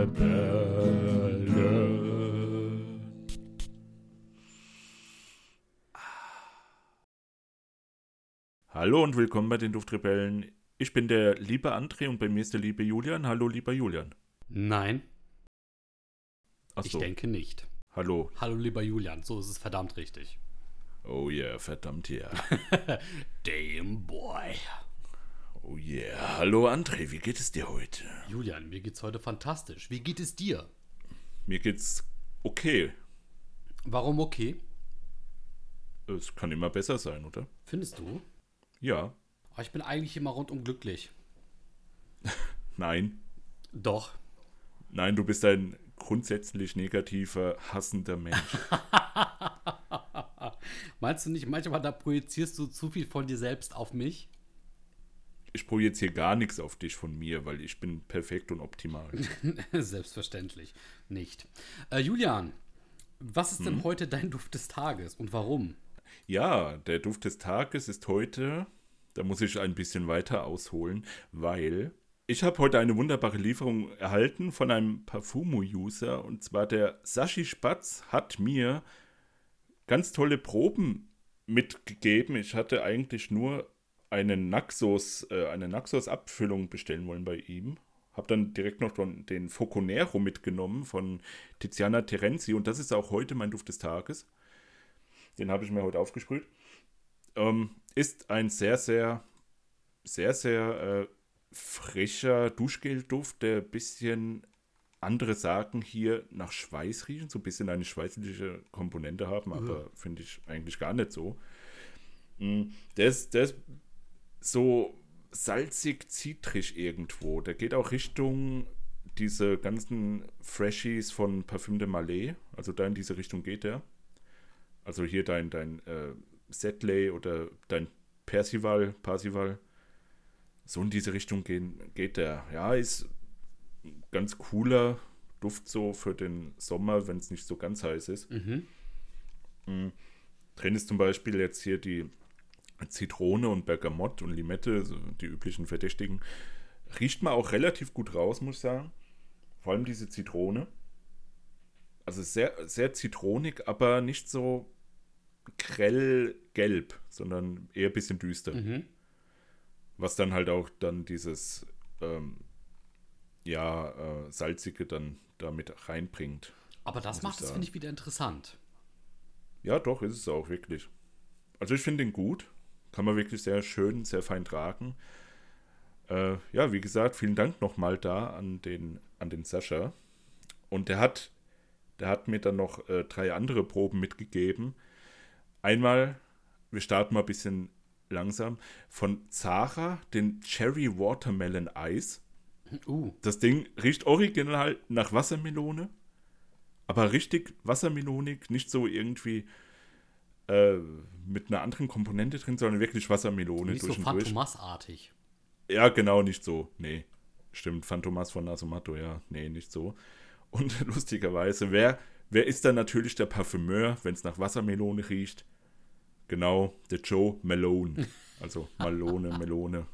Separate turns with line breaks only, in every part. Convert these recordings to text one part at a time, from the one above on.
Duftrebellen. Hallo und willkommen bei den Duftrebellen. Ich bin der liebe André und bei mir ist der liebe Julian. Hallo, lieber Julian.
Nein,
Ach
ich
so.
denke nicht.
Hallo.
Hallo lieber Julian, so ist es verdammt richtig.
Oh yeah, verdammt ja.
Damn boy.
Oh yeah. Hallo André, wie geht es dir heute?
Julian, mir geht's heute fantastisch. Wie geht es dir?
Mir geht's okay.
Warum okay?
Es kann immer besser sein, oder?
Findest du?
Ja.
Aber ich bin eigentlich immer rundum glücklich.
Nein.
Doch.
Nein, du bist ein grundsätzlich negativer, hassender Mensch.
Meinst du nicht, manchmal da projizierst du zu viel von dir selbst auf mich?
Ich projiziere gar nichts auf dich von mir, weil ich bin perfekt und optimal.
Selbstverständlich nicht. Äh, Julian, was ist denn heute dein Duft des Tages und warum?
Ja, der Duft des Tages ist heute, da muss ich ein bisschen weiter ausholen, weil ich habe heute eine wunderbare Lieferung erhalten von einem Parfumo-User und zwar der Sashi Spatz hat mir ganz tolle Proben mitgegeben. Ich hatte eigentlich nur eine Naxos, äh, eine Naxos-Abfüllung bestellen wollen bei ihm. Habe dann direkt noch den- Foconero mitgenommen von Tiziana Terenzi und das ist auch heute mein Duft des Tages. Den habe ich mir heute aufgesprüht. Ähm, ist ein sehr, sehr, sehr, sehr äh, frischer Duschgelduft, der ein bisschen andere sagen hier nach Schweiß riechen, so ein bisschen eine schweißliche Komponente haben, aber finde ich eigentlich gar nicht so. Mm, Der ist, der ist so salzig-zitrisch irgendwo. Der geht auch Richtung diese ganzen Freshies von Parfum de Malais. Also da in diese Richtung geht der. Also hier dein, dein äh, Setley oder dein Percival, Parsival. So in diese Richtung gehen, geht der. Ja, ist ein ganz cooler Duft so für den Sommer, wenn es nicht so ganz heiß ist.
Mhm.
Mm. Drin ist zum Beispiel jetzt hier die Zitrone und Bergamott und Limette, so die üblichen Verdächtigen. Riecht man auch relativ gut raus, muss ich sagen. Vor allem diese Zitrone. Also sehr, sehr zitronig, aber nicht so grell gelb, sondern eher ein bisschen düster.
Mhm.
Was dann halt auch dann dieses ähm, ja, äh, salzige dann damit reinbringt.
Aber das macht es, finde ich, wieder interessant.
Ja, doch, ist es auch wirklich. Also ich finde ihn gut. Kann man wirklich sehr schön, sehr fein tragen. Äh, ja, wie gesagt, vielen Dank nochmal da an den, an den Sascha. Und der hat, der hat mir dann noch äh, drei andere Proben mitgegeben. Einmal, wir starten mal ein bisschen langsam, von Zara, den Cherry Watermelon Eis.
Uh,
Das Ding riecht original nach Wassermelone, aber richtig wassermelonig, nicht so irgendwie äh, mit einer anderen Komponente drin, sondern wirklich Wassermelone
nicht so
durch und durch.
Phantomas-artig.
Ja, genau, nicht so. Nee. Stimmt, Phantomas von Nasomato, ja. Nee, nicht so. Und lustigerweise, wer, wer ist dann natürlich der Parfümeur, wenn es nach Wassermelone riecht? Genau, der Joe Malone. Also Malone, Melone.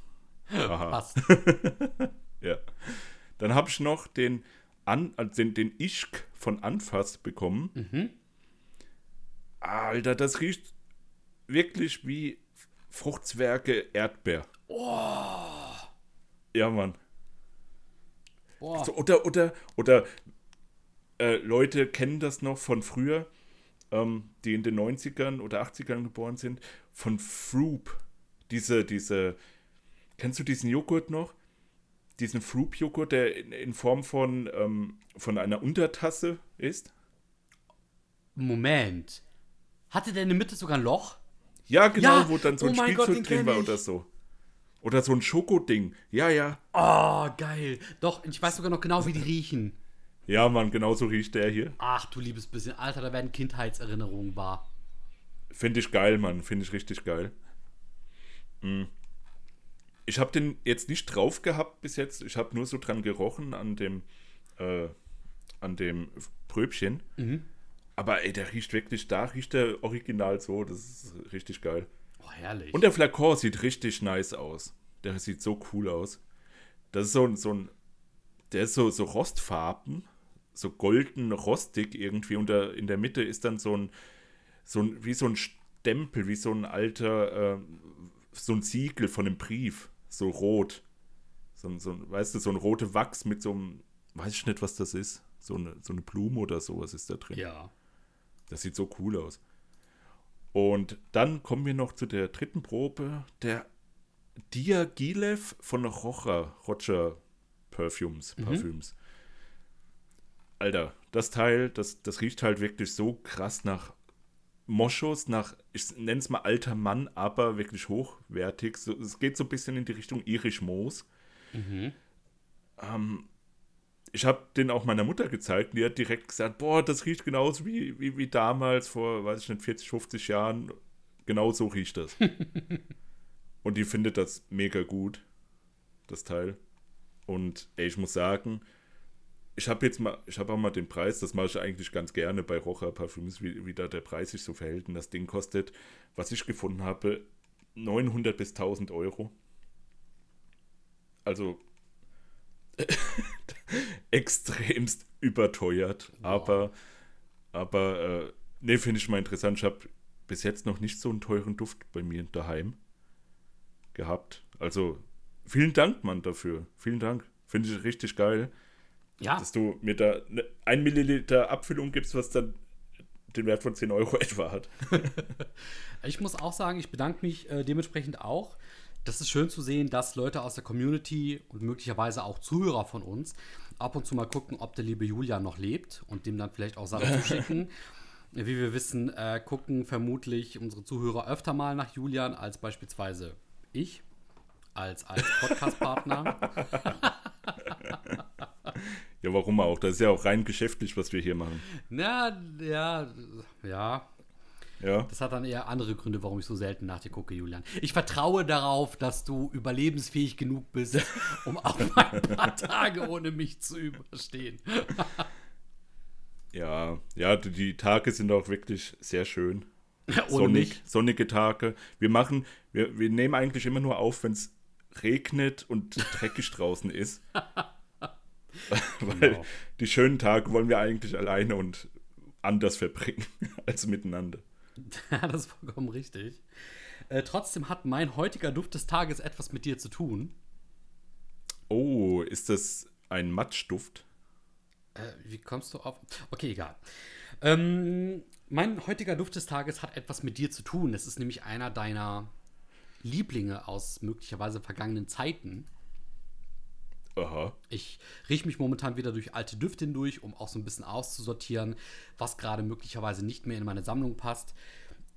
Aha.
Passt.
Ja. Dann habe ich noch den, An, also den, den Ischk von Anfass bekommen.
Mhm.
Alter, das riecht wirklich wie Fruchtzwerge Erdbeer. Ja, Mann.
Boah.
So, oder, oder, oder äh, Leute kennen das noch von früher, ähm, die in den 90ern oder 80ern geboren sind, von Froop. Diese, diese, kennst du diesen Joghurt noch? Diesen Froop-Joghurt, der in, in Form von, ähm, von einer Untertasse ist?
Moment. Hatte der in der Mitte sogar ein Loch?
Ja, genau,
Ja,
wo dann so
oh
ein
Gott,
Spielzeug drin war
ich.
oder so. Oder so ein Schokoding. Ja, ja.
Oh, geil. Doch, ich weiß sogar noch genau, wie die riechen.
Ja, Mann, genau so riecht der hier.
Ach, du liebes bisschen. Alter, da werden Kindheitserinnerungen wahr.
Finde ich geil, Mann. Finde ich richtig geil. Mm. Ich habe den jetzt nicht drauf gehabt bis jetzt. Ich habe nur so dran gerochen an dem, äh, an dem Pröbchen.
Mhm.
Aber ey, der riecht wirklich, da riecht der original so. Das ist richtig geil.
Oh, herrlich.
Und der Flakon sieht richtig nice aus. Der sieht so cool aus. Das ist so, ein- so ein der ist so, so rostfarben, so golden rostig irgendwie. Und der, in der Mitte ist dann so ein, so ein, wie so ein Stempel, wie so ein alter, äh, so ein Siegel von einem Brief, so rot. So, so, weißt du, so ein roter Wachs mit so einem, weiß ich nicht, was das ist. So eine, so eine Blume oder sowas ist da drin.
Ja.
Das sieht so cool aus. Und dann kommen wir noch zu der dritten Probe, der Diaghilev von Rocher, Roger Perfumes,
Mhm.
Parfüms. Alter, das Teil, das, das riecht halt wirklich so krass nach Moschus, nach, ich nenne es mal alter Mann, aber wirklich hochwertig. So, es geht so ein bisschen in die Richtung Irisch Moos.
Mhm.
Ähm, ich habe den auch meiner Mutter gezeigt und die hat direkt gesagt, boah, das riecht genauso wie, wie, wie damals, vor, weiß ich nicht, 40, 50 Jahren. Genau so riecht das. und die findet das mega gut, das Teil. Und ey, ich muss sagen, ich habe jetzt mal, ich habe auch mal den Preis, das mache ich eigentlich ganz gerne bei Rocher Parfüms, wie, wie da der Preis sich so verhält. Und das Ding kostet, was ich gefunden habe, 900 bis 1000 Euro. Also extremst überteuert,
Wow.
aber, aber äh, ne, finde ich mal interessant. Ich habe bis jetzt noch nicht so einen teuren Duft bei mir daheim gehabt. Also vielen Dank, Mann, dafür. Vielen Dank. Finde ich richtig geil,
Ja,
dass du mir da ne, ein Milliliter Abfüllung gibst, was dann den Wert von 10 Euro etwa hat.
ich muss auch sagen, ich bedanke mich äh, dementsprechend auch. Das ist schön zu sehen, dass Leute aus der Community und möglicherweise auch Zuhörer von uns ab und zu mal gucken, ob der liebe Julian noch lebt und dem dann vielleicht auch Sachen zuschicken. Wie wir wissen, äh, gucken vermutlich unsere Zuhörer öfter mal nach Julian als beispielsweise ich als, als Podcast-Partner.
Ja, warum auch? Das ist ja auch rein geschäftlich, was wir hier machen.
Na, ja, ja.
Ja.
Das hat dann eher andere Gründe, warum ich so selten nach dir gucke, Julian. Ich vertraue darauf, dass du überlebensfähig genug bist, um auch mal ein paar Tage ohne mich zu überstehen.
Ja, ja, die- Tage sind auch wirklich sehr schön.
ohne
Sonnig,
mich.
sonnige Tage. Wir machen, wir, wir nehmen eigentlich immer nur auf, wenn es regnet und dreckig draußen ist. Weil
Genau.
die schönen Tage wollen wir eigentlich alleine und anders verbringen als miteinander.
Ja, das ist vollkommen richtig. Äh, trotzdem hat mein heutiger Duft des Tages etwas mit dir zu tun.
Oh, ist das ein Matschduft?
Äh, wie kommst du auf. Okay, egal. Ähm, mein heutiger Duft des Tages hat etwas mit dir zu tun. Es ist nämlich einer deiner Lieblinge aus möglicherweise vergangenen Zeiten.
Aha.
Ich rieche mich momentan wieder durch alte Düfte hindurch, um auch so ein bisschen auszusortieren, was gerade möglicherweise nicht mehr in meine Sammlung passt.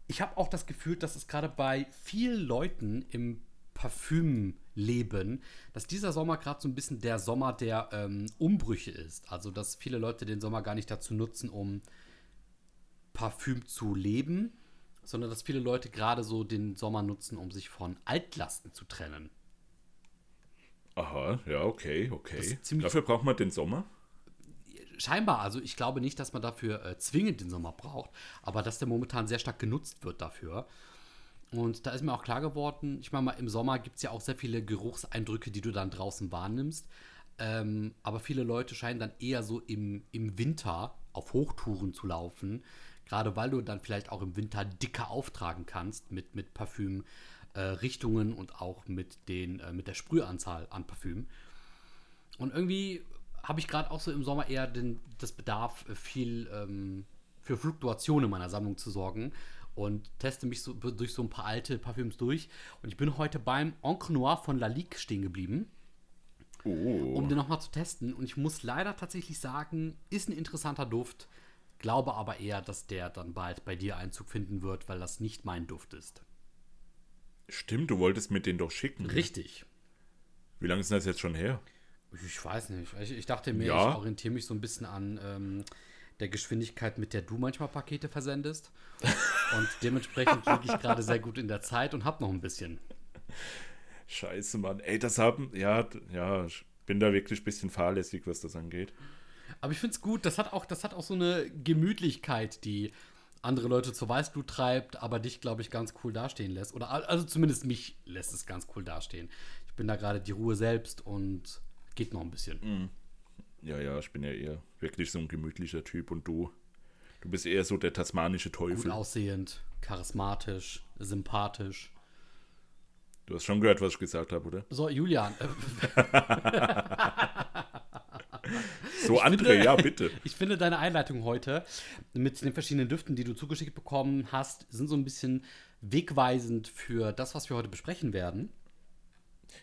Ich habe auch das Gefühl, dass es gerade bei vielen Leuten im Parfümleben, dass dieser Sommer gerade so ein bisschen der Sommer der ähm, Umbrüche ist. Also, dass viele Leute den Sommer gar nicht dazu nutzen, um Parfüm zu leben, sondern dass viele Leute gerade so den Sommer nutzen, um sich von Altlasten zu trennen.
Aha, ja, okay, okay. Dafür braucht man den Sommer.
Scheinbar, also ich glaube nicht, dass man dafür äh, zwingend den Sommer braucht, aber dass der momentan sehr stark genutzt wird dafür. Und da ist mir auch klar geworden, ich meine mal, im Sommer gibt es ja auch sehr viele Geruchseindrücke, die du dann draußen wahrnimmst. Ähm, aber viele Leute scheinen dann eher so im, im Winter auf Hochtouren zu laufen, gerade weil du dann vielleicht auch im Winter dicker auftragen kannst mit, mit Parfüm. Äh, Richtungen und auch mit, den, äh, mit der Sprühanzahl an Parfüm. Und irgendwie habe ich gerade auch so im Sommer eher den, das Bedarf, äh, viel ähm, für Fluktuation in meiner Sammlung zu sorgen und teste mich so durch so ein paar alte Parfüms durch. Und ich bin heute beim Encre Noir von Lalique stehen geblieben,
Oh.
um den nochmal zu testen. Und ich muss leider tatsächlich sagen, ist ein interessanter Duft. Glaube aber eher, dass der dann bald bei dir Einzug finden wird, weil das nicht mein Duft ist.
Stimmt, du wolltest mir den doch schicken.
Richtig.
Wie lange ist das jetzt schon her?
Ich weiß nicht. Ich, ich dachte mir,
Ja.
ich orientiere mich so ein bisschen an ähm, der Geschwindigkeit, mit der du manchmal Pakete versendest. und dementsprechend liege ich gerade sehr gut in der Zeit und habe noch ein bisschen.
Scheiße, Mann. Ey, das haben, ja, ja, ich bin da wirklich ein bisschen fahrlässig, was das angeht.
Aber ich finde es gut, das hat, auch, das hat auch so eine Gemütlichkeit, die andere Leute zur Weißglut treibt, aber dich, glaube ich, ganz cool dastehen lässt. Oder al- also zumindest mich lässt es ganz cool dastehen. Ich bin da gerade die Ruhe selbst und geht noch ein bisschen.
Ja, ja, ich bin ja eher wirklich so ein gemütlicher Typ und du, du bist eher so der tasmanische
Gut
Teufel.
aussehend, charismatisch, sympathisch.
Du hast schon gehört, was ich gesagt habe, oder?
So, Julian, äh,
So, André,
finde-
ja, bitte.
ich finde deine Einleitung heute mit den verschiedenen Düften, die du zugeschickt bekommen hast, sind so ein bisschen wegweisend für das, was wir heute besprechen werden.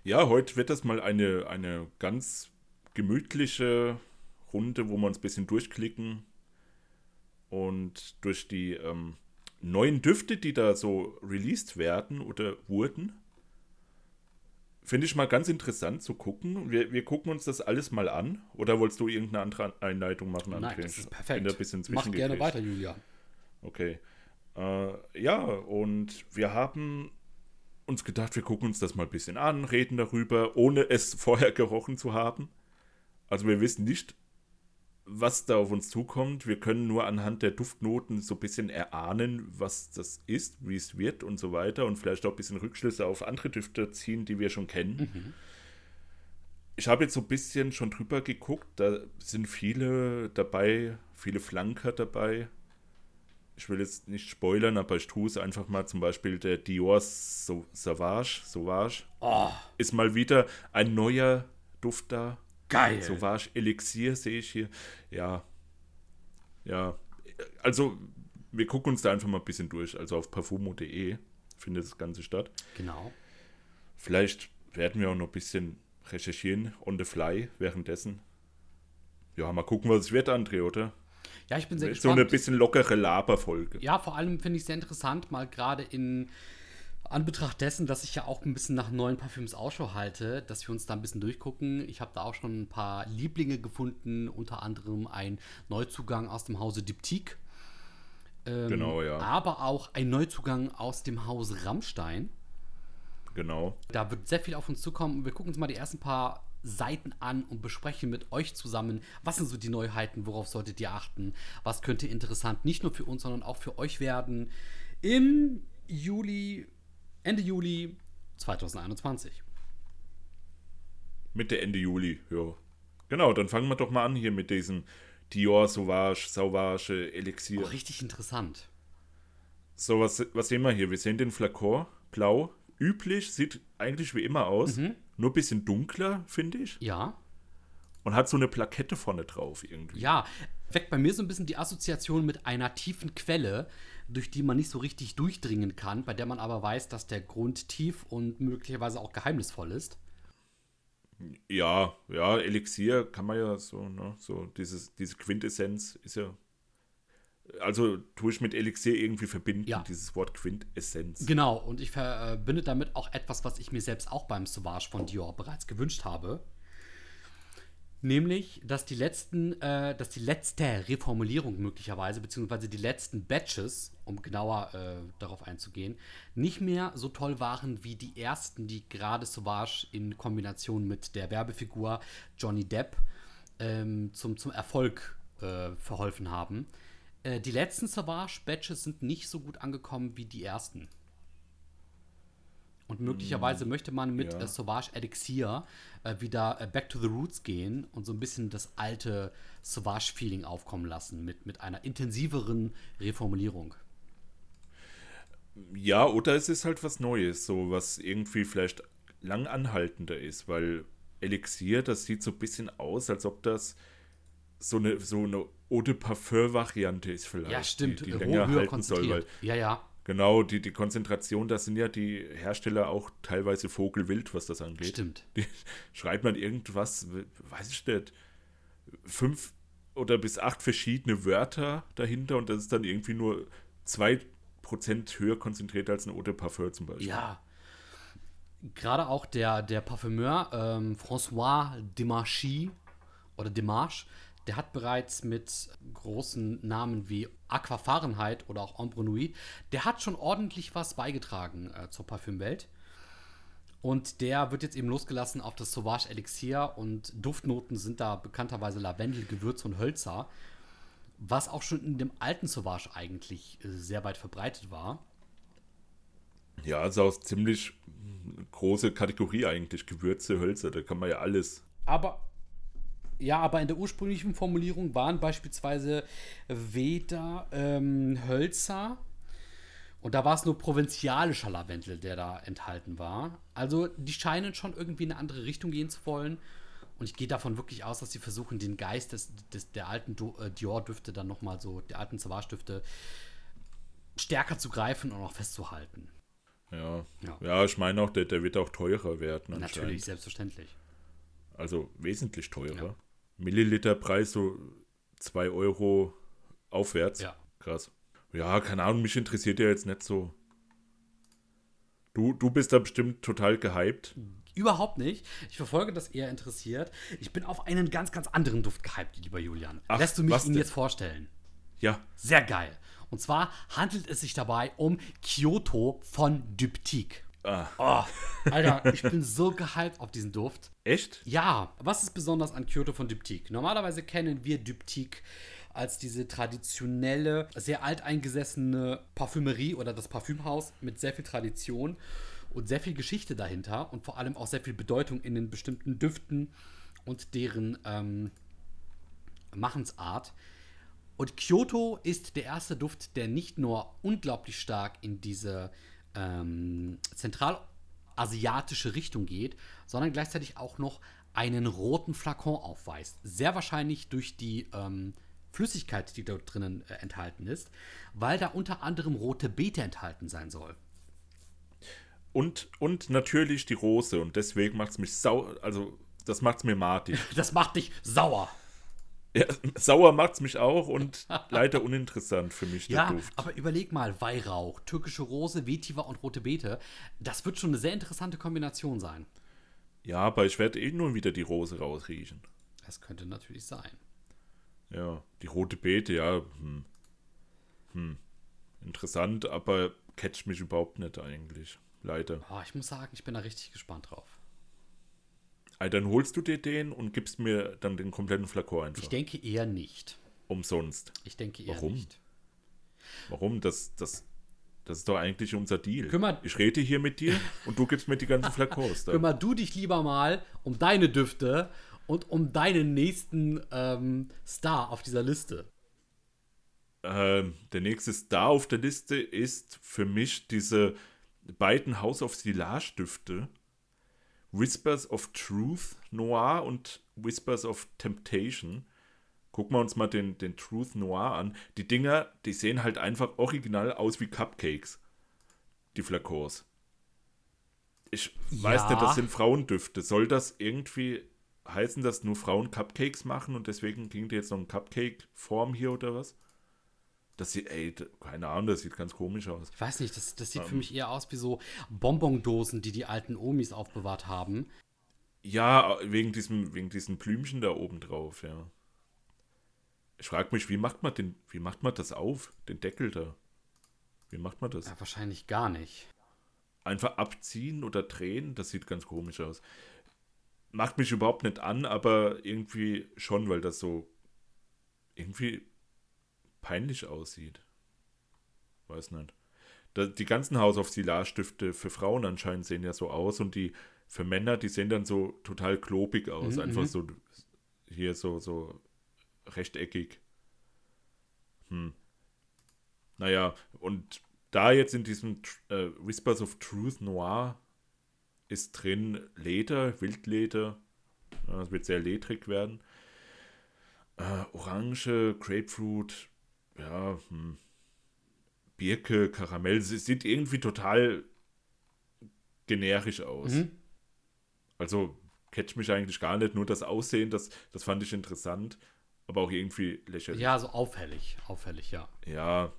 Ja, heute wird das mal eine, eine ganz gemütliche Runde, wo wir uns ein bisschen durchklicken und durch die ähm, neuen Düfte, die da so released werden oder wurden, finde ich mal ganz interessant zu gucken. Wir, wir gucken uns das alles mal an. Oder wolltest du irgendeine andere Einleitung machen, André?
Nein, das ist perfekt. Mach gerne weiter, Julian.
Okay. Äh, ja, und wir haben uns gedacht, wir gucken uns das mal ein bisschen an, reden darüber, ohne es vorher gerochen zu haben. Also wir wissen nicht, was da auf uns zukommt. Wir können nur anhand der Duftnoten so ein bisschen erahnen, was das ist, wie es wird und so weiter und vielleicht auch ein bisschen Rückschlüsse auf andere Düfte ziehen, die wir schon kennen. Ich habe jetzt so ein bisschen schon drüber geguckt, da sind viele dabei, viele Flanker dabei. Ich will jetzt nicht spoilern, aber ich tue es einfach mal. Zum Beispiel der Dior Sau- Sauvage, Sauvage
Oh,
ist mal wieder ein neuer Duft da.
Geil.
Sauvage Elixier sehe ich hier. Ja. Ja. Also, wir gucken uns da einfach mal ein bisschen durch. Also auf parfumo.de findet das Ganze statt.
Genau.
Vielleicht werden wir auch noch ein bisschen recherchieren on the fly währenddessen. Ja, mal gucken, was es wird, André, oder?
Ja, ich bin sehr
So eine
gespannt.
bisschen lockere Laberfolge.
Ja, vor allem finde ich es sehr interessant, mal gerade in Anbetracht dessen, dass ich ja auch ein bisschen nach neuen Parfüms Ausschau halte, dass wir uns da ein bisschen durchgucken. Ich habe da auch schon ein paar Lieblinge gefunden, unter anderem ein Neuzugang aus dem Hause Diptyque. Ähm,
Genau, ja.
Aber auch ein Neuzugang aus dem Hause Rammstein.
Genau.
Da wird sehr viel auf uns zukommen. Wir gucken uns mal die ersten paar Seiten an und besprechen mit euch zusammen, was sind so die Neuheiten, worauf solltet ihr achten, was könnte interessant nicht nur für uns, sondern auch für euch werden im Juli, Ende Juli 2021.
Mitte, Ende Juli, ja. Genau, dann fangen wir doch mal an hier mit diesem Dior Sauvage, Sauvage, Elixier.
Oh, richtig interessant.
So, was, was sehen wir hier? Wir sehen den Flakon, blau, üblich, sieht eigentlich wie immer aus,
Mhm.
nur ein bisschen dunkler, finde ich.
Ja,
Und hat so eine Plakette vorne drauf irgendwie.
ja. Weckt bei mir so ein bisschen die Assoziation mit einer tiefen Quelle, durch die man nicht so richtig durchdringen kann, bei der man aber weiß, dass der Grund tief und möglicherweise auch geheimnisvoll ist.
Ja, ja, Elixier kann man ja so, ne, so dieses, diese Quintessenz ist ja. Also tue ich mit Elixier irgendwie verbinden,
Ja.
dieses Wort Quintessenz.
Genau, und ich verbinde damit auch etwas, was ich mir selbst auch beim Sauvage von Dior bereits gewünscht habe. Nämlich, dass die letzten, äh, dass die letzte Reformulierung möglicherweise, beziehungsweise die letzten Batches, um genauer äh, darauf einzugehen, nicht mehr so toll waren wie die ersten, die gerade Sauvage in Kombination mit der Werbefigur Johnny Depp ähm, zum, zum Erfolg äh, verholfen haben. Äh, die letzten Sauvage-Batches sind nicht so gut angekommen wie die ersten. Und möglicherweise möchte man mit
ja.
äh, Sauvage Elixir äh, wieder äh, back to the roots gehen und so ein bisschen das alte Sauvage-Feeling aufkommen lassen mit, mit einer intensiveren Reformulierung.
Ja, oder es ist halt was Neues, so was irgendwie vielleicht lang anhaltender ist, weil Elixier, das sieht so ein bisschen aus, als ob das so eine, so eine Eau de Parfum-Variante ist vielleicht.
Ja, stimmt.
Die, die länger halten soll, weil
ja, ja.
Genau, die, die Konzentration, da sind ja die Hersteller auch teilweise vogelwild, was das angeht.
Stimmt.
Die schreibt man irgendwas, weiß ich nicht, fünf oder bis acht verschiedene Wörter dahinter und das ist dann irgendwie nur zwei Prozent höher konzentriert als ein Eau de Parfum zum Beispiel.
Ja. Gerade auch der, der Parfümeur ähm, François Demarchy oder Demarche, der hat bereits mit großen Namen wie Aqua Fahrenheit oder auch Ombre Nuit, der hat schon ordentlich was beigetragen äh, zur Parfümwelt. Und der wird jetzt eben losgelassen auf das Sauvage Elixier und Duftnoten sind da bekannterweise Lavendel, Gewürze und Hölzer, was auch schon in dem alten Sauvage eigentlich äh, sehr weit verbreitet war.
Ja, also auch ziemlich große Kategorie eigentlich, Gewürze, Hölzer, da kann man ja alles.
Aber Ja, aber in der ursprünglichen Formulierung waren beispielsweise weder ähm, Hölzer und da war es nur provinzialischer Lavendel, der da enthalten war. Also die scheinen schon irgendwie in eine andere Richtung gehen zu wollen. Und ich gehe davon wirklich aus, dass sie versuchen, den Geist des, des der alten äh, Dior-Düfte dann nochmal so, der alten Savage-Düfte, stärker zu greifen und auch festzuhalten.
Ja. ja. Ja, ich meine auch, der, der wird auch teurer werden.
Natürlich, selbstverständlich.
Also wesentlich teurer. Ja. Milliliterpreis so 2 Euro aufwärts.
Ja.
Krass. Ja, keine Ahnung, mich interessiert ja jetzt nicht so. Du, du bist da bestimmt total gehypt.
Überhaupt nicht. Ich verfolge das eher interessiert. Ich bin auf einen ganz, ganz anderen Duft gehypt, lieber Julian. Ach, Lässt du mich ihn denn? jetzt vorstellen?
Ja.
Sehr geil. Und zwar handelt es sich dabei um Kyoto von Dyptyque. Ah. Oh, Alter, ich bin so gehypt auf diesen Duft.
Echt?
Ja. Was ist besonders an Kyoto von Dyptyque? Normalerweise kennen wir Dyptyque als diese traditionelle, sehr alteingesessene Parfümerie oder das Parfümhaus mit sehr viel Tradition und sehr viel Geschichte dahinter und vor allem auch sehr viel Bedeutung in den bestimmten Düften und deren ähm, Machensart. Und Kyoto ist der erste Duft, der nicht nur unglaublich stark in diese ähm, zentralasiatische Richtung geht, sondern gleichzeitig auch noch einen roten Flakon aufweist. Sehr wahrscheinlich durch die ähm, Flüssigkeit, die dort drinnen äh, enthalten ist, weil da unter anderem rote Beete enthalten sein soll.
Und, und natürlich die Rose und deswegen macht es mich sauer, also das macht es mir matig.
Das macht dich sauer.
Ja, sauer macht es mich auch und leider uninteressant für mich,
der ja, Duft. aber überleg mal, Weihrauch, türkische Rose, Vetiver und rote Beete. Das wird schon eine sehr interessante Kombination sein.
Ja, aber ich werde eh nur wieder die Rose rausriechen.
Das könnte natürlich sein.
Ja, die rote Beete, ja. Hm. Hm. Interessant, aber catcht mich überhaupt nicht eigentlich. Leider.
Oh, ich muss sagen, ich bin da richtig gespannt drauf.
Also dann holst du dir den und gibst mir dann den kompletten Flakon einfach.
Ich denke eher nicht.
Umsonst.
Ich denke eher
Warum?
nicht.
Warum? Das, das, das ist doch eigentlich unser Deal.
Kümmer,
ich rede hier mit dir und du gibst mir die ganzen Flakons.
Kümmer du dich lieber mal um deine Düfte und um deinen nächsten ähm, Star auf dieser Liste.
Ähm, der nächste Star auf der Liste ist für mich diese beiden House of Silage Düfte Whispers of Truth Noir und Whispers of Temptation. Gucken wir uns mal den, den Truth Noir an. Die Dinger, die sehen halt einfach original aus wie Cupcakes. Die Flakons. Ich ja. weiß nicht, das sind Frauendüfte. Soll das irgendwie heißen, dass nur Frauen Cupcakes machen und deswegen ging dir jetzt noch eine Cupcake-Form hier oder was? Das sieht, ey, keine Ahnung, das sieht ganz komisch aus.
Ich weiß nicht, das, das sieht um, für ähm. mich eher aus wie so Bonbondosen, die die alten Omis aufbewahrt haben.
Ja, wegen diesem, wegen diesen Blümchen da oben drauf, ja. Ich frage mich, wie macht man den, wie macht man das auf, den Deckel da? Wie macht man das?
Ja, wahrscheinlich gar nicht.
Einfach abziehen oder drehen, das sieht ganz komisch aus. Macht mich überhaupt nicht an, aber irgendwie schon, weil das so irgendwie peinlich aussieht. Weiß nicht. die ganzen House of Silar-Stifte für Frauen anscheinend sehen ja so aus und die für Männer, die sehen dann so total klobig aus. Mhm. Einfach mhm. so hier so, so rechteckig. Hm. Naja, und da jetzt in diesem äh, Whispers of Truth Noir ist drin Leder, Wildleder. Es wird sehr ledrig werden. Äh, Orange, Grapefruit, ja, hm, Birke, Karamell, sie sieht irgendwie total generisch aus. Mhm. Also catch mich eigentlich gar nicht, nur das Aussehen, das, das fand ich interessant, aber auch irgendwie lächerlich.
Ja, so auffällig, auffällig, ja.
Ja,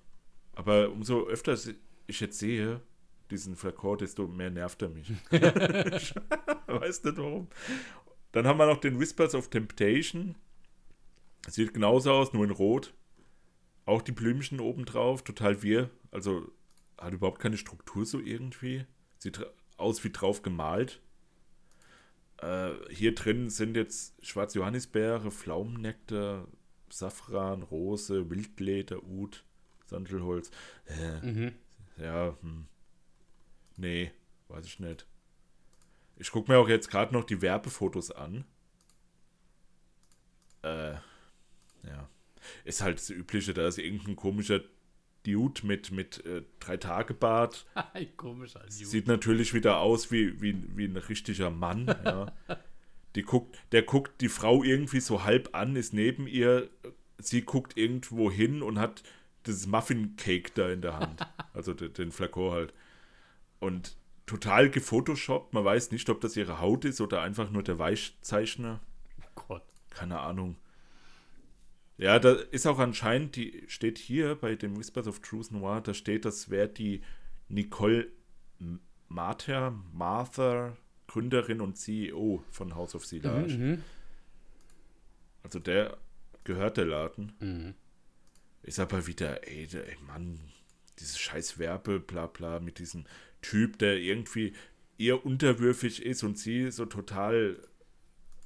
aber umso öfter ich jetzt sehe, diesen Flakon, desto mehr nervt er mich. weiß nicht warum. Dann haben wir noch den Whispers of Temptation. Sieht genauso aus, nur in Rot. Auch die Blümchen obendrauf, total wir. Also hat überhaupt keine Struktur so irgendwie. Sieht aus wie drauf gemalt. Äh, hier drin sind jetzt schwarze Johannisbeere, Pflaumennektar, Safran, Rose, Wildleder, Ud, Sandelholz. Äh, mhm. Ja, hm. nee, weiß ich nicht. Ich gucke mir auch jetzt gerade noch die Werbefotos an. Ja. Ist halt das Übliche, da ist irgendein komischer Dude mit, mit äh, drei Tage Bart.
Komischer Dude.
Sieht natürlich wieder aus wie, wie, wie ein richtiger Mann. Ja. Die guckt, der guckt die Frau irgendwie so halb an, ist neben ihr. Sie guckt irgendwo hin und hat dieses Muffin Cake da in der Hand. Also den, den Flakon halt. Und total gefotoshoppt. Man weiß nicht, ob das ihre Haut ist oder einfach nur der Weichzeichner.
Oh Gott.
Keine Ahnung. Ja, da ist auch anscheinend, die steht hier bei dem Whispers of Truth Noir, da steht, das wäre die Nicole Mater, Martha, Gründerin und CEO von House of Silage.
Mhm,
Also der gehört der Laden.
mhm.
Ist aber wieder, ey, ey Mann, dieses scheiß Werbe, bla bla, mit diesem Typ, der irgendwie ihr unterwürfig ist und sie so total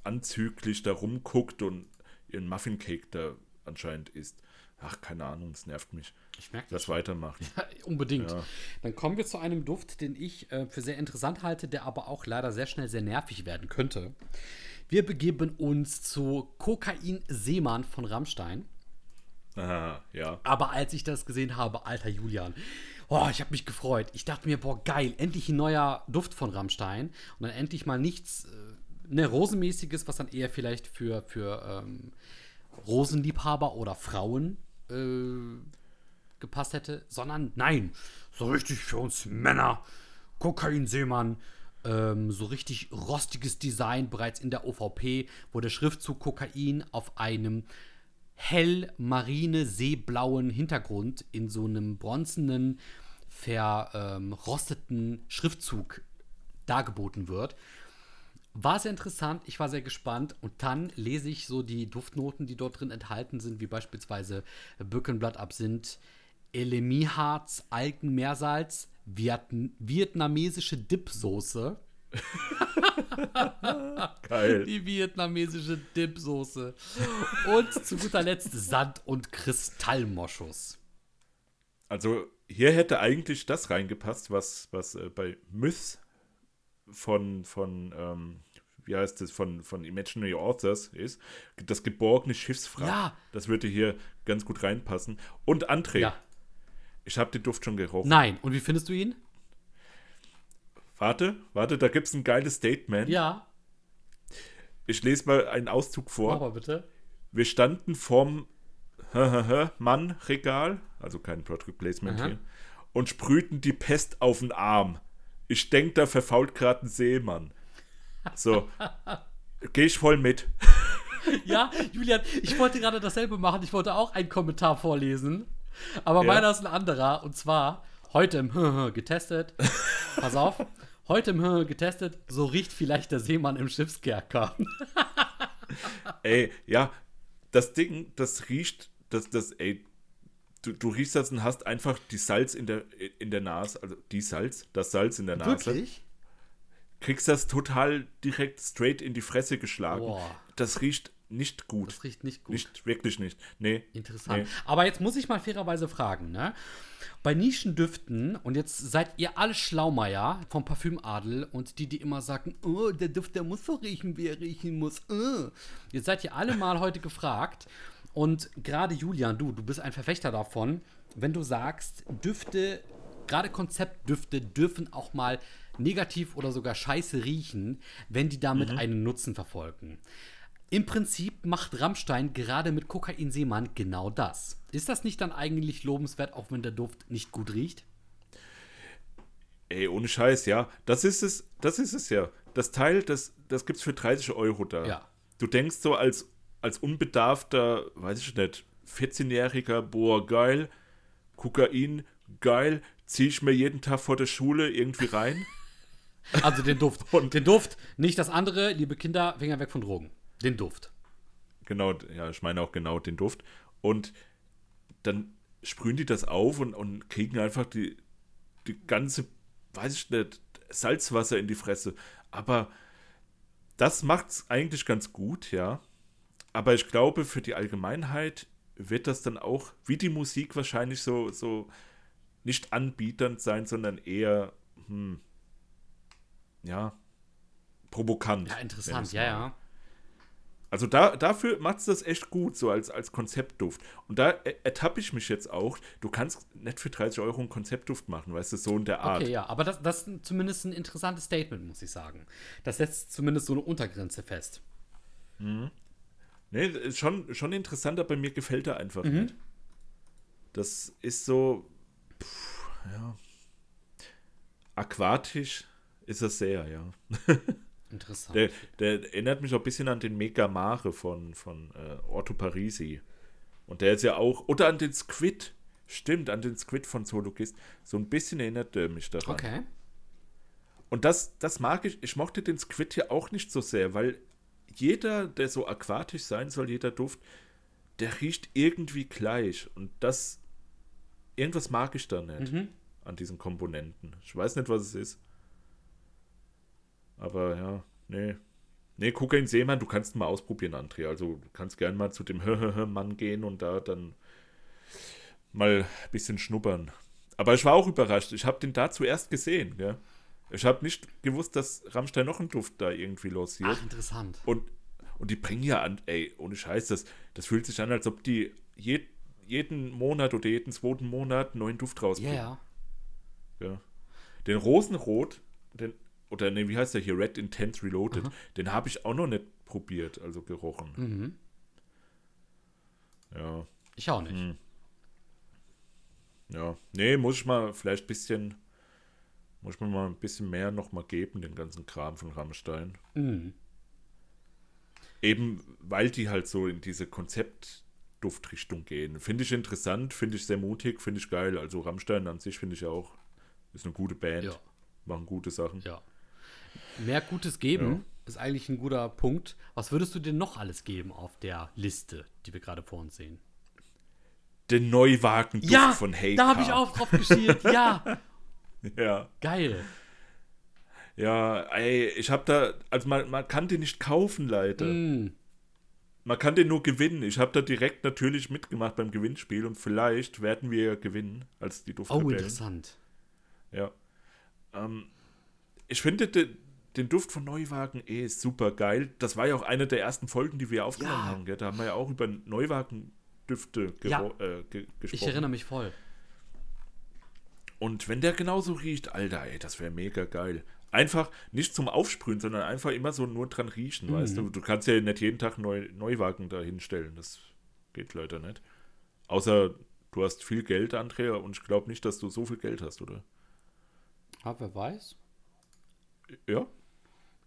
anzüglich da rumguckt und ihren Muffin Cake da anscheinend isst. Ach, keine Ahnung, es nervt mich.
Ich merke
Lass weitermachen.
Unbedingt.
Ja.
Dann kommen wir zu einem Duft, den ich äh, für sehr interessant halte, der aber auch leider sehr schnell sehr nervig werden könnte. Wir begeben uns zu Kokain Seemann von Rammstein.
Aha, ja.
Aber als ich das gesehen habe, alter Julian, oh, ich habe mich gefreut. Ich dachte mir, boah, geil, endlich ein neuer Duft von Rammstein. Und dann endlich mal nichts äh, ne, Rosenmäßiges, was dann eher vielleicht für, für ähm, Rosenliebhaber oder Frauen äh, gepasst hätte, sondern nein, so richtig für uns Männer. Kokainseemann, ähm, so richtig rostiges Design bereits in der OVP, wo der Schriftzug Kokain auf einem hell marine seeblauen Hintergrund in so einem bronzenen, verrosteten Schriftzug dargeboten wird. War sehr interessant, ich war sehr gespannt und dann lese ich so die Duftnoten, die dort drin enthalten sind, wie beispielsweise Birkenblatt Absinth, Elemiharz, Algenmeersalz, Vietn vietnamesische Dipsoße.
Geil.
Die vietnamesische Dipsoße. Und zu guter Letzt Sand- und Kristallmoschus.
Also hier hätte eigentlich das reingepasst, was, was äh, bei Myths von, von ähm, wie heißt es, von, von Imaginary Authors ist, das geborgene Schiffswrack.
Ja.
Das würde hier ganz gut reinpassen. Und André,
Ja.
ich habe den Duft schon gerochen.
Nein. Und wie findest du ihn?
Warte, warte, da gibt es ein geiles Statement.
Ja.
Ich lese mal einen Auszug
Mach
vor.
mal bitte.
Wir standen vorm Mann-Regal, also kein Product Placement
Aha.
hier, und sprühten die Pest auf den Arm. Ich denke, da verfault gerade ein Seemann. So, gehe ich voll mit.
Ja, Julian, ich wollte gerade dasselbe machen. Ich wollte auch einen Kommentar vorlesen. Aber
Ja.
meiner ist ein anderer. Und zwar heute im getestet. Pass auf. Heute im getestet. So riecht vielleicht der Seemann im Schiffskerker.
Ey, ja, das Ding, das riecht, das, das, ey, du, du riechst das und hast einfach die Salz in der, in der Nase, also die Salz, das Salz in der Nase. Kriegst das total direkt straight in die Fresse geschlagen.
Boah.
Das riecht nicht gut.
Das riecht nicht gut.
Nicht, wirklich nicht. Nee.
Interessant.
Nee.
Aber jetzt muss ich mal fairerweise fragen, ne? Bei Nischendüften, und jetzt seid ihr alle Schlaumeier vom Parfümadel und die, die immer sagen, oh, der Duft, der muss so riechen, wie er riechen muss. äh. Jetzt seid ihr alle mal heute gefragt. Und gerade Julian, du, du bist ein Verfechter davon, wenn du sagst, Düfte, gerade Konzeptdüfte dürfen auch mal negativ oder sogar scheiße riechen, wenn die damit einen Nutzen verfolgen. Im Prinzip macht Rammstein gerade mit Kokain Seemann genau das. Ist das nicht dann eigentlich lobenswert, auch wenn der Duft nicht gut riecht?
Ey, ohne Scheiß, ja. Das ist es, das ist es ja. Das Teil, das, das gibt's für 30 Euro da.
Ja.
Du denkst so als, als unbedarfter, weiß ich nicht, 14-Jähriger, boah, geil, Kokain, geil, zieh ich mir jeden Tag vor der Schule irgendwie rein.
Also den Duft.
Und-
den Duft, nicht das andere, liebe Kinder, Finger weg von Drogen. Den Duft.
genau, ja, ich meine auch genau den Duft. Und dann sprühen die das auf und, und kriegen einfach die, die ganze, weiß ich nicht, Salzwasser in die Fresse. Aber das macht's eigentlich ganz gut, ja. Aber ich glaube, für die Allgemeinheit wird das dann auch, wie die Musik wahrscheinlich so, so nicht anbieternd sein, sondern eher, hm, ja, provokant.
Ja, interessant, ja, ja.
Also da, dafür macht es das echt gut, so als, als Konzeptduft. Und da ertappe ich mich jetzt auch, du kannst nicht für 30 Euro einen Konzeptduft machen, weißt du, so in der Art.
Okay, ja, aber das, das ist zumindest ein interessantes Statement, muss ich sagen. Das setzt zumindest so eine Untergrenze fest.
Mhm. Nee, ist schon, schon interessant, aber mir gefällt er einfach mhm. nicht. Das ist so, pff, ja, aquatisch ist er sehr, ja.
Interessant.
Der, der, erinnert mich auch ein bisschen an den Megamare von, von äh, Orto Parisi. Und der ist ja auch, oder an den Squid. Stimmt, an den Squid von Zoologist. So ein bisschen erinnert er mich daran.
Okay.
Und das, das mag ich. Ich mochte den Squid hier auch nicht so sehr, weil jeder, der so aquatisch sein soll, jeder Duft, der riecht irgendwie gleich. Und das, irgendwas mag ich da nicht mhm. an diesen Komponenten. Ich weiß nicht, was es ist. Aber ja, nee. Nee, Kokain Seemann, du kannst mal ausprobieren, André. Also du kannst gern mal zu dem Mann gehen und da dann mal ein bisschen schnuppern. Aber ich war auch überrascht. Ich habe den da zuerst gesehen. Gell? Ich habe nicht gewusst, dass Rammstein noch einen Duft da irgendwie losiert.
Ach, interessant.
Und, und die bringen ja an, ey, ohne Scheiß, das, das fühlt sich an, als ob die je, jeden Monat oder jeden zweiten Monat einen neuen Duft rausbringen.
Yeah.
Ja. Den Rosenrot, den oder ne, wie heißt der hier? Red Intense Reloaded. Aha. Den habe ich auch noch nicht probiert, also gerochen.
Mhm.
Ja.
Ich auch nicht. Hm.
Ja. Nee, muss ich mal vielleicht ein bisschen, muss mir mal ein bisschen mehr noch mal geben, den ganzen Kram von Rammstein.
Mhm.
Eben, weil die halt so in diese Konzeptduftrichtung gehen. Finde ich interessant, finde ich sehr mutig, finde ich geil. Also Rammstein an sich finde ich auch, ist eine gute Band.
Ja.
Machen gute Sachen.
Ja. Mehr Gutes geben ja. ist eigentlich ein guter Punkt. Was würdest du denn noch alles geben auf der Liste, die wir gerade vor uns sehen?
Den Neuwagen
ja,
von Hey.
Da habe ich auch drauf geschielt, ja.
ja.
Geil.
Ja, ey, ich habe da, also man, man kann den nicht kaufen, leider.
Mm.
Man kann den nur gewinnen. Ich habe da direkt natürlich mitgemacht beim Gewinnspiel und vielleicht werden wir gewinnen als die Dufttabellen.
Oh, interessant.
Ja. Ähm, ich finde, den, den Duft von Neuwagen eh super geil. Das war ja auch eine der ersten Folgen, die wir aufgenommen ja. haben. Gell? Da haben wir ja auch über Neuwagen-Düfte
ja.
äh, ge gesprochen.
Ich erinnere mich voll.
Und wenn der genauso riecht, Alter, ey, das wäre mega geil. Einfach nicht zum Aufsprühen, sondern einfach immer so nur dran riechen, mhm. weißt du? Du kannst ja nicht jeden Tag Neu Neuwagen da hinstellen. Das geht leider nicht. Außer du hast viel Geld, Andrea, und ich glaube nicht, dass du so viel Geld hast, oder?
Ja, wer weiß.
Ja.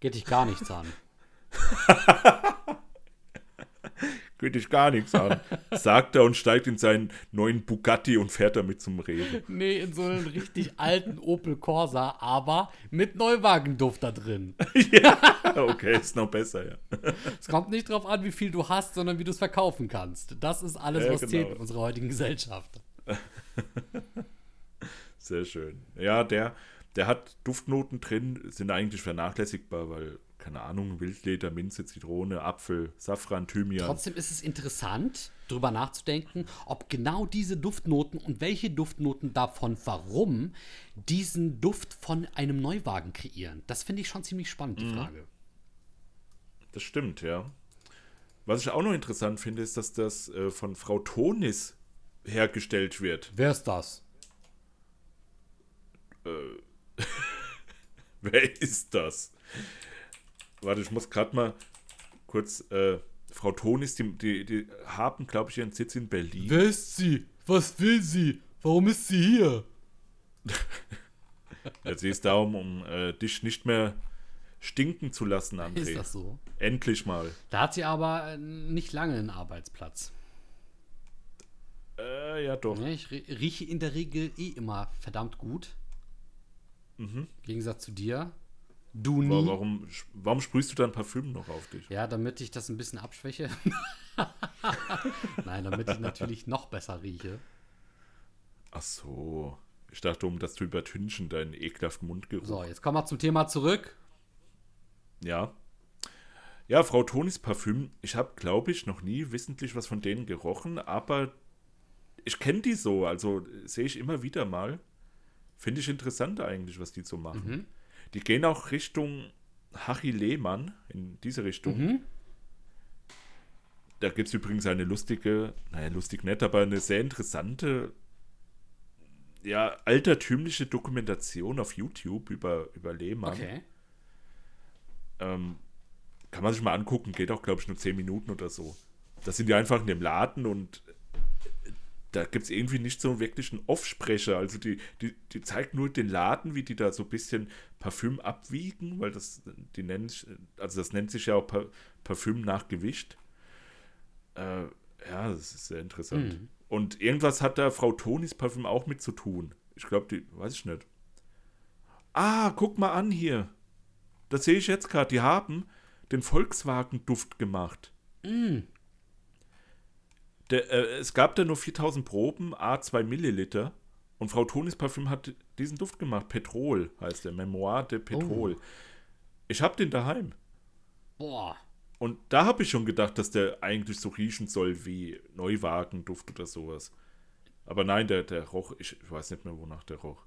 Geht dich gar nichts an.
Geht dich gar nichts an. Sagt er und steigt in seinen neuen Bugatti und fährt damit zum Reden.
Nee, in so einen richtig alten Opel Corsa, aber mit Neuwagenduft da drin.
ja, okay, ist noch besser, ja.
Es kommt nicht drauf an, wie viel du hast, sondern wie du es verkaufen kannst. Das ist alles,
Ja,
was
genau.
zählt in unserer heutigen Gesellschaft.
Sehr schön. Ja, der, der hat Duftnoten drin, sind eigentlich vernachlässigbar, weil, keine Ahnung, Wildleder, Minze, Zitrone, Apfel, Safran, Thymian.
Trotzdem ist es interessant, darüber nachzudenken, ob genau diese Duftnoten und welche Duftnoten davon warum diesen Duft von einem Neuwagen kreieren. Das finde ich schon ziemlich spannend, die
Mhm.
Frage.
Das stimmt, ja. Was ich auch noch interessant finde, ist, dass das äh, von Frau Tonis hergestellt wird.
Wer ist das?
Wer ist das? Warte, ich muss gerade mal kurz. Äh, Frau Tonis, die, die, die haben, glaube ich, ihren Sitz in Berlin.
Wer ist sie? Was will sie? Warum ist sie hier?
Ja, sie ist da, um, um äh, dich nicht mehr stinken zu lassen, André.
Ist das so?
Endlich mal.
Da hat sie aber äh, nicht lange einen Arbeitsplatz.
Äh, ja, doch.
Ja, Ich rie- rieche in der Regel eh immer verdammt gut.
Mhm.
Im Gegensatz zu dir. Du
Aber
nie.
warum, warum sprühst du dann Parfüm noch auf dich?
Ja, damit ich das ein bisschen abschwäche. Nein, damit ich natürlich noch besser rieche.
Ach so. Ich dachte, um das zu übertünchen, deinen ekelhaften Mundgeruch.
So, jetzt kommen wir zum Thema zurück.
Ja. Ja, Frau Tonis Parfüm. Ich habe, glaube ich, noch nie wissentlich was von denen gerochen, aber ich kenne die so. Also sehe ich immer wieder mal. Finde ich interessant eigentlich, was die so machen.
Mhm.
Die gehen auch Richtung Harry Lehmann, in diese Richtung.
Mhm.
da gibt es übrigens eine lustige, naja, lustig nett, aber eine sehr interessante, ja, altertümliche Dokumentation auf YouTube über, über Lehmann.
Okay.
Ähm, kann man sich mal angucken, geht auch, glaube ich, nur 10 Minuten oder so. Da sind die einfach in dem Laden und da gibt es irgendwie nicht so wirklich einen Offsprecher. Also die, die, die zeigt nur den Laden, wie die da so ein bisschen Parfüm abwiegen, weil das, die nennen, also das nennt sich ja auch pa Parfüm nach Gewicht. Äh, ja, das ist sehr interessant.
Mhm.
Und irgendwas hat da Frau Tonis Parfüm auch mit zu tun. Ich glaube, die, weiß ich nicht. Ah, guck mal an hier. Das sehe ich jetzt gerade. Die haben den Volkswagen-Duft gemacht.
Mm.
Der, äh, es gab da nur 4000 Proben, A 2 Milliliter. Und Frau Tonis Parfüm hat diesen Duft gemacht. Petrol heißt der. Memoir de Petrol.
Oh.
Ich habe den daheim.
Boah.
Und da habe ich schon gedacht, dass der eigentlich so riechen soll wie Neuwagenduft oder sowas. Aber nein, der, der roch, ich, ich weiß nicht mehr, wonach der roch.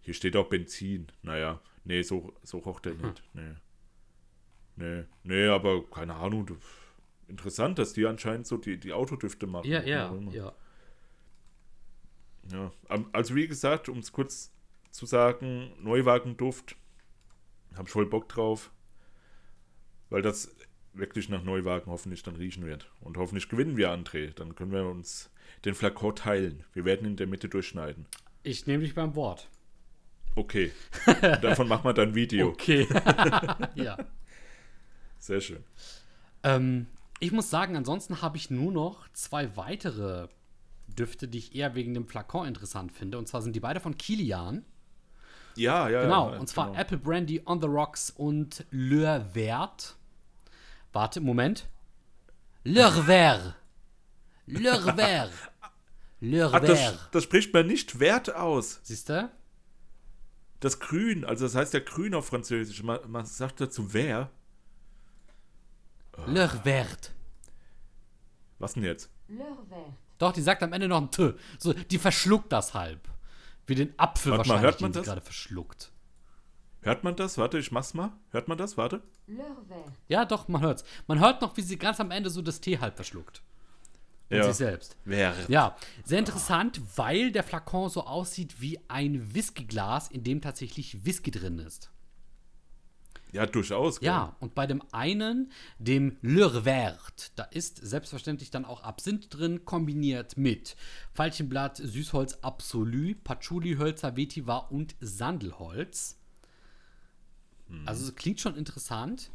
Hier steht auch Benzin. Naja, nee, so, so roch der nicht. Nee. Nee, nee, aber keine Ahnung. Interessant, dass die anscheinend so die, die Autodüfte machen.
Ja,
Warum
ja, ja.
Ja, also wie gesagt, um es kurz zu sagen, Neuwagenduft, habe ich voll Bock drauf, weil das wirklich nach Neuwagen hoffentlich dann riechen wird. Und hoffentlich gewinnen wir André, dann können wir uns den Flakon teilen. Wir werden in der Mitte durchschneiden.
Ich nehme dich beim Wort.
Okay, Und davon machen wir dann ein Video.
Okay. ja.
Sehr schön.
Ähm, ich muss sagen, ansonsten habe ich nur noch zwei weitere Düfte, die ich eher wegen dem Flakon interessant finde. Und zwar sind die beide von Kilian.
Ja, ja,
Genau,
ja.
und zwar
genau.
Apple Brandy on the Rocks und Le Vert. Warte, Moment. Le Vert. Le Vert. Le
Ach, das,
Vert.
das spricht man nicht Wert aus.
Siehst du?
Das Grün, also das heißt ja Grün auf Französisch. Man, man sagt dazu wer.
Le Vert.
Was denn jetzt?
Leur vert.
Doch, die sagt am Ende noch ein T. So, die verschluckt das halb. Wie den Apfel
Warte mal,
wahrscheinlich,
hört man
den sie
das?
gerade verschluckt.
Hört man das? Warte, ich mach's mal. Hört man das? Warte.
Leur vert.
Ja, doch, man hört's. Man hört noch, wie sie ganz am Ende so das Tee halb verschluckt. Und
Ja.
sich selbst.
Wer?
Ja, sehr interessant, weil der Flakon so aussieht wie ein Whiskyglas, in dem tatsächlich Whisky drin ist.
Ja, durchaus. gell?
Ja, und bei dem einen, dem Le Vert, da ist selbstverständlich dann auch Absinth drin, kombiniert mit Veilchenblatt, Süßholz Absolu, Patchouli-Hölzer, Vetiver und Sandelholz. Also es klingt schon interessant.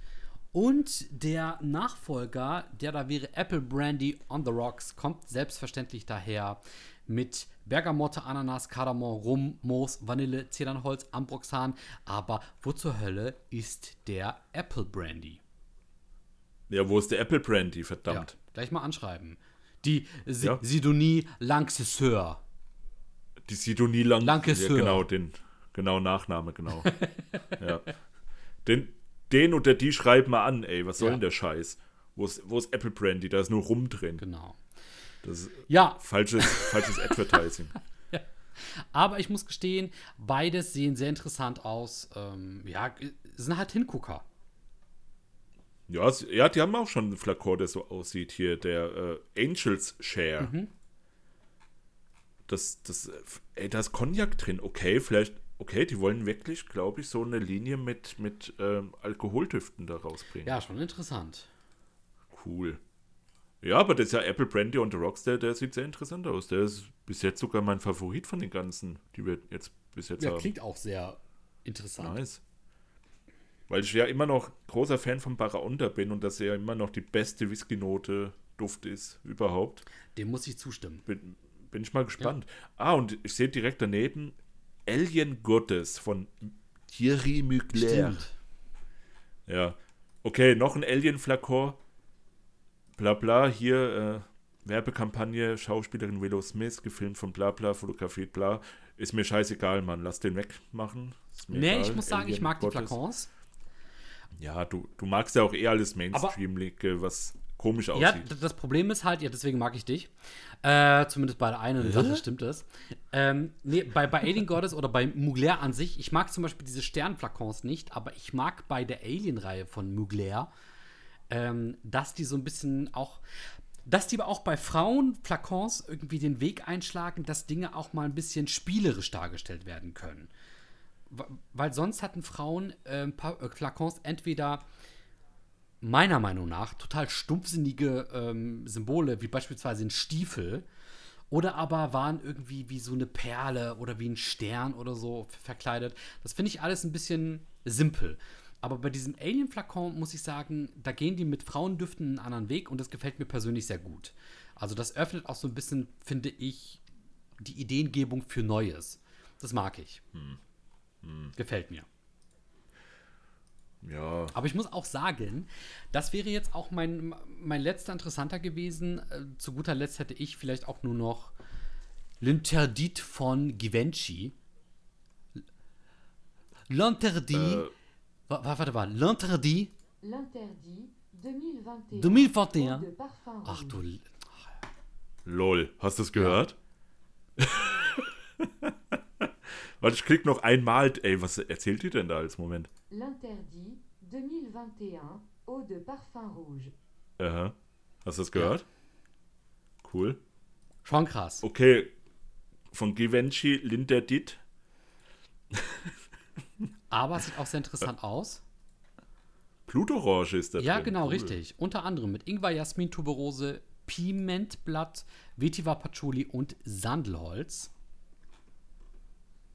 Und der Nachfolger, der da wäre Apple Brandy on the Rocks, kommt selbstverständlich daher mit Bergamotte, Ananas, Kardamom, Rum, Moos, Vanille, Zedernholz, Ambroxan. Aber wo zur Hölle ist der Apple Brandy?
Ja, wo ist der Apple Brandy, verdammt.
Ja, gleich mal anschreiben. Die Si-
Ja.
Sidonie Lanxesseur.
Die Sidonie Lang.
Lancashire.
Ja, genau, den genau Nachname, genau. ja. Den, den oder die schreiben mal an, ey, was soll denn der Scheiß? Wo ist, wo ist Apple Brandy? Da ist nur Rum drin.
Genau.
Das ist
Ja,
falsches, falsches Advertising.
aber ich muss gestehen, beides sehen sehr interessant aus. Ähm, ja, sind halt Hingucker.
Ja, es- ja, die haben auch schon einen Flakon, der so aussieht hier, der äh, Angels Share.
Mhm.
Das, das, ey, da ist Cognac drin. Okay, vielleicht, okay, die wollen wirklich, glaube ich, so eine Linie mit, mit ähm, Alkoholdüften da rausbringen.
Ja, schon interessant.
Cool. Ja, aber das ist ja Apple Brandy on the Rocks, der, der sieht sehr interessant aus. Der ist bis jetzt sogar mein Favorit von den ganzen, die wir jetzt bis jetzt
Ja,
haben.
klingt auch sehr interessant.
Nice. Weil ich ja immer noch großer Fan von Baraonda bin und das ja immer noch die beste Whisky-Note Duft ist überhaupt.
Dem muss ich zustimmen.
Bin, bin ich mal gespannt. Ah, und ich sehe direkt daneben Alien Gottes von Thierry Mugler.
Stimmt.
Ja. Okay, noch ein Alien-Flakon. Bla bla, hier äh, Werbekampagne, Schauspielerin Willow Smith, gefilmt von bla bla, fotografiert bla. Ist mir scheißegal, Mann. Lass den wegmachen.
Nee,
egal.
ich muss sagen, ich
Alien
mag die
Gottes.
Flakons.
Ja, du, du magst ja auch eher alles Mainstream-Lige, was komisch
Ja,
aussieht.
d- das Problem ist halt, ja, deswegen mag ich dich. Äh, zumindest bei der einen Sache stimmt es. Ähm, nee, bei, bei Alien Goddess oder bei Mugler an sich, ich mag zum Beispiel diese Sternflakons nicht, aber ich mag bei der Alien-Reihe von Mugler ähm, dass die so ein bisschen auch, dass die aber auch bei Frauen Flakons irgendwie den Weg einschlagen, dass Dinge auch mal ein bisschen spielerisch dargestellt werden können. Weil sonst hatten Frauen ähm, äh, Flakons entweder meiner Meinung nach total stumpfsinnige ähm, Symbole, wie beispielsweise ein Stiefel, oder aber waren irgendwie wie so eine Perle oder wie ein Stern oder so verkleidet. Das finde ich alles ein bisschen simpel. Aber bei diesem Alien-Flakon muss ich sagen, da gehen die mit Frauendüften einen anderen Weg und das gefällt mir persönlich sehr gut. Also das öffnet auch so ein bisschen, finde ich, die Ideengebung für Neues. Das mag ich. Gefällt mir.
Ja,
Aber ich muss auch sagen, das wäre jetzt auch mein, mein letzter interessanter gewesen. Äh, Zu guter Letzt hätte ich vielleicht auch nur noch L'Interdit von Givenchy. L'Interdit.
Äh.
Wa- wa- warte mal. L'Interdit.
L'interdit 2021.
2021.
Eau de parfum
Ach du. L-
lol. Hast du es gehört? Warte, ich klick noch einmal. Ey, was erzählt die denn da als Moment?
L'interdit 2021. Eau de parfum rouge.
Aha. Hast du das gehört? Cool.
Schon krass.
Okay. Von Givenchy, Linderdit.
Aber es sieht auch sehr interessant aus.
Blutorange ist da
Ja,
drin.
genau,
Cool.
richtig. Unter anderem mit Ingwer, Jasmin, Tuberose, Pimentblatt, Vetiver Patchouli und Sandelholz.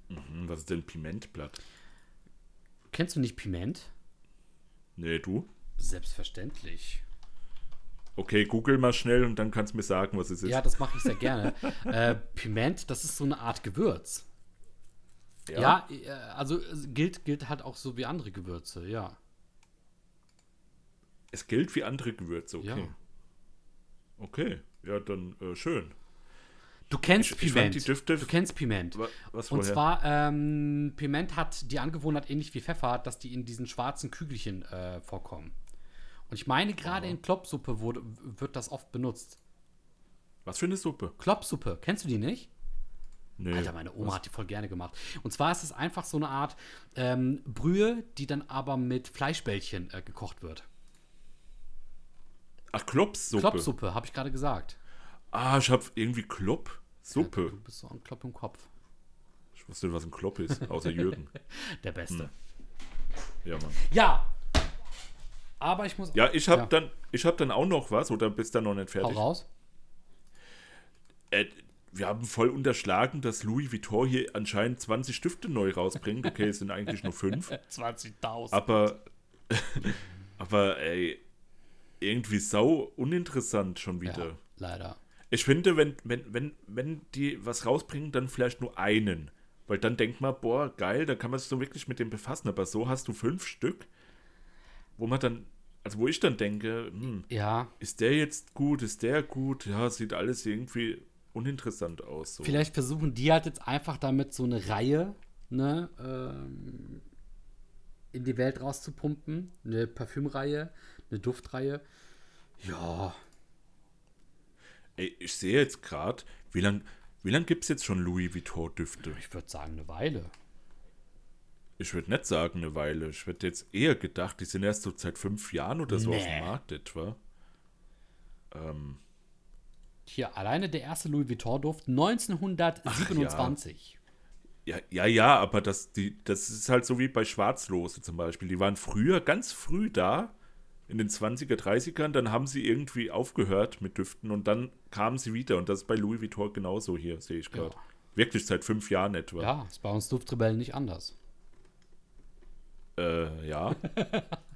Hm, Was ist denn Pimentblatt?
Kennst du nicht Piment?
Nee, du?
Selbstverständlich.
Okay, google mal schnell und dann kannst du mir sagen, was es ist.
Ja, das mache ich sehr gerne. äh, Piment, das ist so eine Art Gewürz. Ja, äh, also es gilt, gilt halt auch so wie andere Gewürze, ja.
Es gilt wie andere Gewürze, okay.
Ja.
Okay, ja, dann äh, schön.
Du kennst
Ich- ich
Piment.
die Düfte-
du kennst Piment.
Wa- Was
Und zwar, ähm, Piment hat die Angewohnheit, ähnlich wie Pfeffer, dass die in diesen schwarzen Kügelchen äh, vorkommen. Und ich meine, gerade in Kloppsuppe wurde, wird das oft benutzt.
was für eine Suppe?
Kloppsuppe, kennst du die nicht?
Nee.
Alter, meine Oma hat die voll gerne gemacht. Und zwar ist es einfach so eine Art ähm, Brühe, die dann aber mit Fleischbällchen äh, gekocht wird.
Ach, Kloppsuppe.
Kloppsuppe, habe ich gerade gesagt.
Ah, ich hab irgendwie Kloppsuppe.
Du bist so ein Klopp im Kopf.
Ich wusste nicht, was ein Klopp ist, außer Jürgen.
Der Beste.
Hm. Ja, Mann.
Ja. Aber ich muss.
Ja, ich hab
Ja.
dann, ich hab dann auch noch was, oder bist du noch nicht
Hau
fertig?
raus.
Äh, wir haben voll unterschlagen, dass Louis Vuitton hier anscheinend 20 Stifte neu rausbringt. Okay, es sind eigentlich nur fünf.
20.000.
Aber, aber ey, irgendwie sau uninteressant schon wieder.
Ja, leider.
Ich finde, wenn, wenn, wenn, wenn die was rausbringen, dann vielleicht nur einen. Weil dann denkt man, boah, geil, da kann man sich so wirklich mit dem befassen. Aber so hast du fünf Stück, wo man dann, also wo ich dann denke, hm,
Ja.
ist der jetzt gut, ist der gut? Ja, sieht alles irgendwie uninteressant aus. So.
Vielleicht versuchen die halt jetzt einfach damit so eine Reihe, ne, ähm, in die Welt rauszupumpen. Eine Parfümreihe, eine Duftreihe. Ja.
Ey, ich sehe jetzt gerade, wie lang, wie lang gibt es jetzt schon Louis Vuitton-Düfte?
Ich würde sagen, eine Weile.
Ich würde nicht sagen eine Weile. Ich hätte jetzt eher gedacht, die sind erst so seit fünf Jahren oder so auf
Nee.
dem Markt etwa. Ähm,
Hier, alleine der erste Louis Vuitton-Duft 1927.
ja, ja, ja, aber das, die, das ist halt so wie bei Schwarzlose zum Beispiel. Die waren früher, ganz früh da, in den 20er, 30ern, dann haben sie irgendwie aufgehört mit Düften und dann kamen sie wieder. Und das ist bei Louis Vuitton genauso hier, sehe ich gerade.
Ja.
Wirklich seit fünf Jahren etwa.
Ja, ist bei uns Duftrebellen nicht anders.
Äh, ja.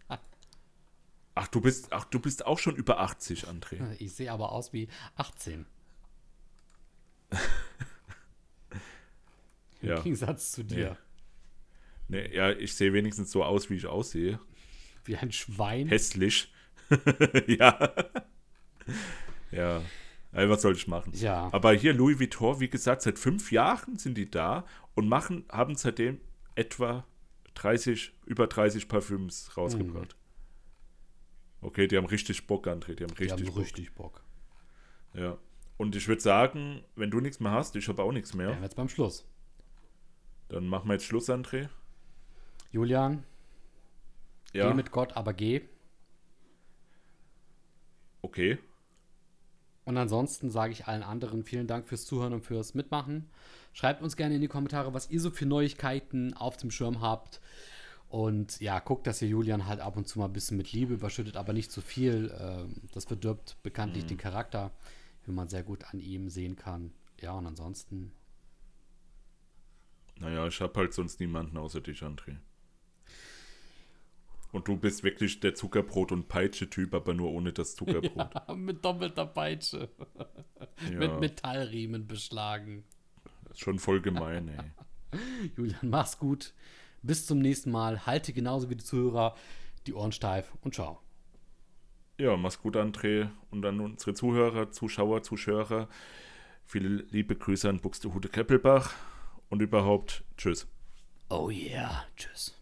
Ach, du bist, ach, du bist auch schon über 80, André.
Ich sehe aber aus wie 18. Im
Ja.
Gegensatz zu dir.
Nee, ja, ich sehe wenigstens so aus, wie ich aussehe.
Wie ein Schwein.
Hässlich. ja. ja. Ey, was soll ich machen?
Ja.
Aber hier Louis Vuitton, wie gesagt, seit fünf Jahren sind die da und machen, haben seitdem etwa 30, über 30 Parfüms rausgebracht. Okay, die haben richtig Bock, André. Die haben
Mhm. Die
richtig
haben
Bock.
richtig Bock.
Ja. Und ich würde sagen, wenn du nichts mehr hast, ich habe auch nichts mehr,
Wären wir jetzt beim Schluss.
dann machen wir jetzt Schluss, André.
Julian,
Ja.
geh mit Gott, aber geh.
Okay.
Und ansonsten sage ich allen anderen vielen Dank fürs Zuhören und fürs Mitmachen. Schreibt uns gerne in die Kommentare, was ihr so für Neuigkeiten auf dem Schirm habt. Und ja, guckt, dass ihr Julian halt ab und zu mal ein bisschen mit Liebe überschüttet, aber nicht zu viel. Ähm, Das verdirbt bekanntlich den Charakter, wie man sehr gut an ihm sehen kann. Ja, und ansonsten,
Naja, ich habe halt sonst niemanden außer dich, André. Und du bist wirklich der Zuckerbrot- und Peitsche-Typ, aber nur ohne das Zuckerbrot.
mit doppelter Peitsche,
Ja,
mit Metallriemen beschlagen.
ist schon voll gemein, ey.
Julian, mach's gut. Bis zum nächsten Mal. Halte genauso wie die Zuhörer die Ohren steif und ciao.
Ja, mach's gut, André. Und an unsere Zuhörer, Zuschauer, Zuschauer. Viele liebe Grüße an Buxtehude Keppelbach. Und überhaupt, tschüss.
Oh yeah. Tschüss.